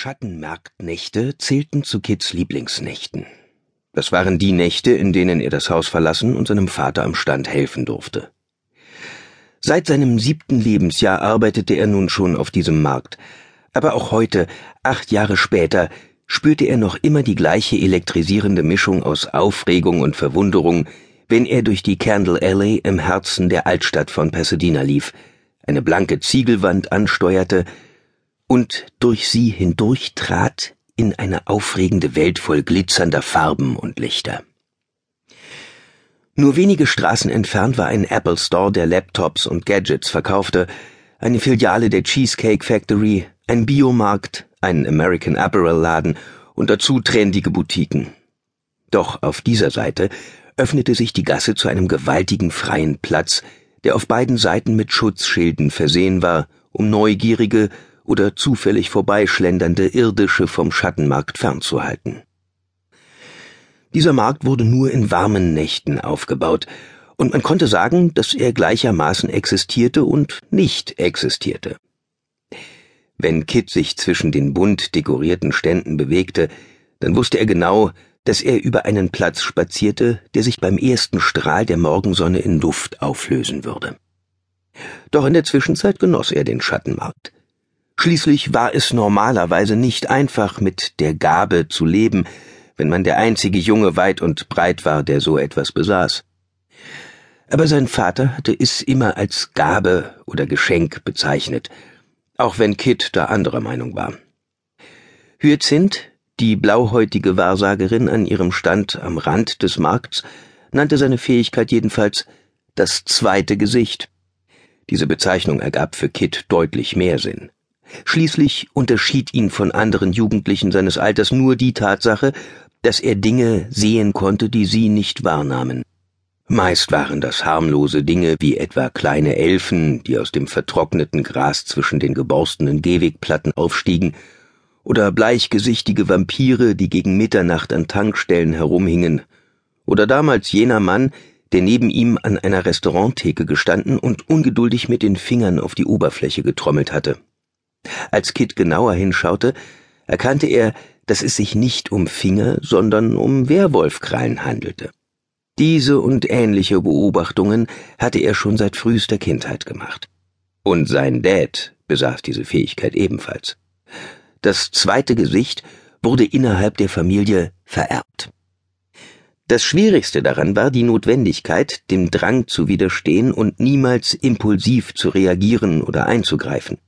Schattenmarktnächte zählten zu Kids Lieblingsnächten. Das waren die Nächte, in denen er das Haus verlassen und seinem Vater am Stand helfen durfte. Seit seinem siebten Lebensjahr arbeitete er nun schon auf diesem Markt, aber auch heute, acht Jahre später, spürte er noch immer die gleiche elektrisierende Mischung aus Aufregung und Verwunderung, wenn er durch die Candle Alley im Herzen der Altstadt von Pasadena lief, eine blanke Ziegelwand ansteuerte, und durch sie hindurchtrat in eine aufregende Welt voll glitzernder Farben und Lichter. Nur wenige Straßen entfernt war ein Apple Store, der Laptops und Gadgets verkaufte, eine Filiale der Cheesecake Factory, ein Biomarkt, ein American Apparel Laden und dazu trendige Boutiquen. Doch auf dieser Seite öffnete sich die Gasse zu einem gewaltigen freien Platz, der auf beiden Seiten mit Schutzschilden versehen war, um Neugierige oder zufällig vorbeischlendernde Irdische vom Schattenmarkt fernzuhalten. Dieser Markt wurde nur in warmen Nächten aufgebaut, und man konnte sagen, dass er gleichermaßen existierte und nicht existierte. Wenn Kit sich zwischen den bunt dekorierten Ständen bewegte, dann wusste er genau, dass er über einen Platz spazierte, der sich beim ersten Strahl der Morgensonne in Luft auflösen würde. Doch in der Zwischenzeit genoss er den Schattenmarkt. Schließlich war es normalerweise nicht einfach, mit der Gabe zu leben, wenn man der einzige Junge weit und breit war, der so etwas besaß. Aber sein Vater hatte es immer als Gabe oder Geschenk bezeichnet, auch wenn Kit da anderer Meinung war. Hyacinth, die blauhäutige Wahrsagerin an ihrem Stand am Rand des Markts, nannte seine Fähigkeit jedenfalls das zweite Gesicht. Diese Bezeichnung ergab für Kit deutlich mehr Sinn. Schließlich unterschied ihn von anderen Jugendlichen seines Alters nur die Tatsache, dass er Dinge sehen konnte, die sie nicht wahrnahmen. Meist waren das harmlose Dinge wie etwa kleine Elfen, die aus dem vertrockneten Gras zwischen den geborstenen Gehwegplatten aufstiegen, oder bleichgesichtige Vampire, die gegen Mitternacht an Tankstellen herumhingen, oder damals jener Mann, der neben ihm an einer Restauranttheke gestanden und ungeduldig mit den Fingern auf die Oberfläche getrommelt hatte. Als Kit genauer hinschaute, erkannte er, dass es sich nicht um Finger, sondern um Werwolfkrallen handelte. Diese und ähnliche Beobachtungen hatte er schon seit frühester Kindheit gemacht. Und sein Dad besaß diese Fähigkeit ebenfalls. Das zweite Gesicht wurde innerhalb der Familie vererbt. Das Schwierigste daran war die Notwendigkeit, dem Drang zu widerstehen und niemals impulsiv zu reagieren oder einzugreifen.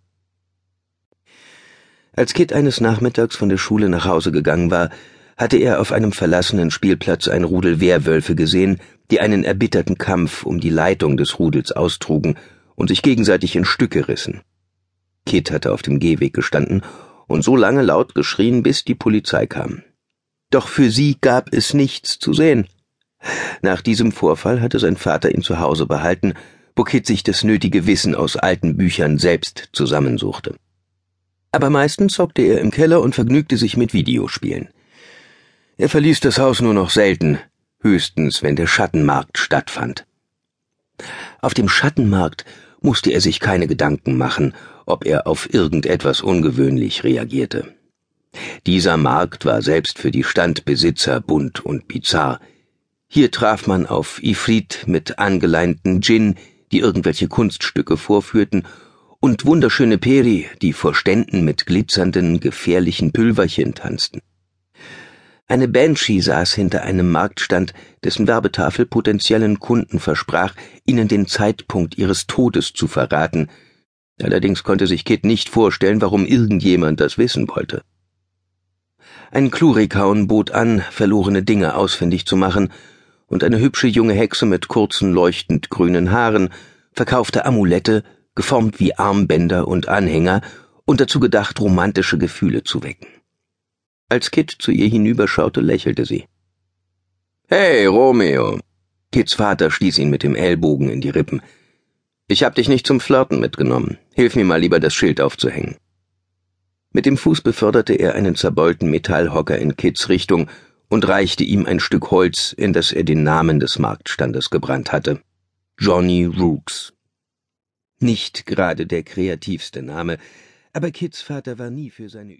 Als Kit eines Nachmittags von der Schule nach Hause gegangen war, hatte er auf einem verlassenen Spielplatz ein Rudel Wehrwölfe gesehen, die einen erbitterten Kampf um die Leitung des Rudels austrugen und sich gegenseitig in Stücke rissen. Kit hatte auf dem Gehweg gestanden und so lange laut geschrien, bis die Polizei kam. Doch für sie gab es nichts zu sehen. Nach diesem Vorfall hatte sein Vater ihn zu Hause behalten, wo Kit sich das nötige Wissen aus alten Büchern selbst zusammensuchte aber meistens zockte er im Keller und vergnügte sich mit Videospielen. Er verließ das Haus nur noch selten, höchstens wenn der Schattenmarkt stattfand. Auf dem Schattenmarkt musste er sich keine Gedanken machen, ob er auf irgendetwas ungewöhnlich reagierte. Dieser Markt war selbst für die Standbesitzer bunt und bizarr. Hier traf man auf Ifrit mit angeleinten Djinn, die irgendwelche Kunststücke vorführten und wunderschöne Peri, die vor Ständen mit glitzernden, gefährlichen Pülverchen tanzten. Eine Banshee saß hinter einem Marktstand, dessen Werbetafel potenziellen Kunden versprach, ihnen den Zeitpunkt ihres Todes zu verraten. Allerdings konnte sich Kit nicht vorstellen, warum irgendjemand das wissen wollte. Ein Klurikaun bot an, verlorene Dinge ausfindig zu machen, und eine hübsche junge Hexe mit kurzen, leuchtend grünen Haaren verkaufte Amulette, geformt wie Armbänder und Anhänger und dazu gedacht, romantische Gefühle zu wecken. Als Kit zu ihr hinüberschaute, lächelte sie. Hey, Romeo! Kits Vater stieß ihn mit dem Ellbogen in die Rippen. Ich hab dich nicht zum Flirten mitgenommen. Hilf mir mal lieber, das Schild aufzuhängen. Mit dem Fuß beförderte er einen zerbeulten Metallhocker in Kits Richtung und reichte ihm ein Stück Holz, in das er den Namen des Marktstandes gebrannt hatte. Johnny Rooks. Nicht gerade der kreativste Name, aber Kids Vater war nie für seine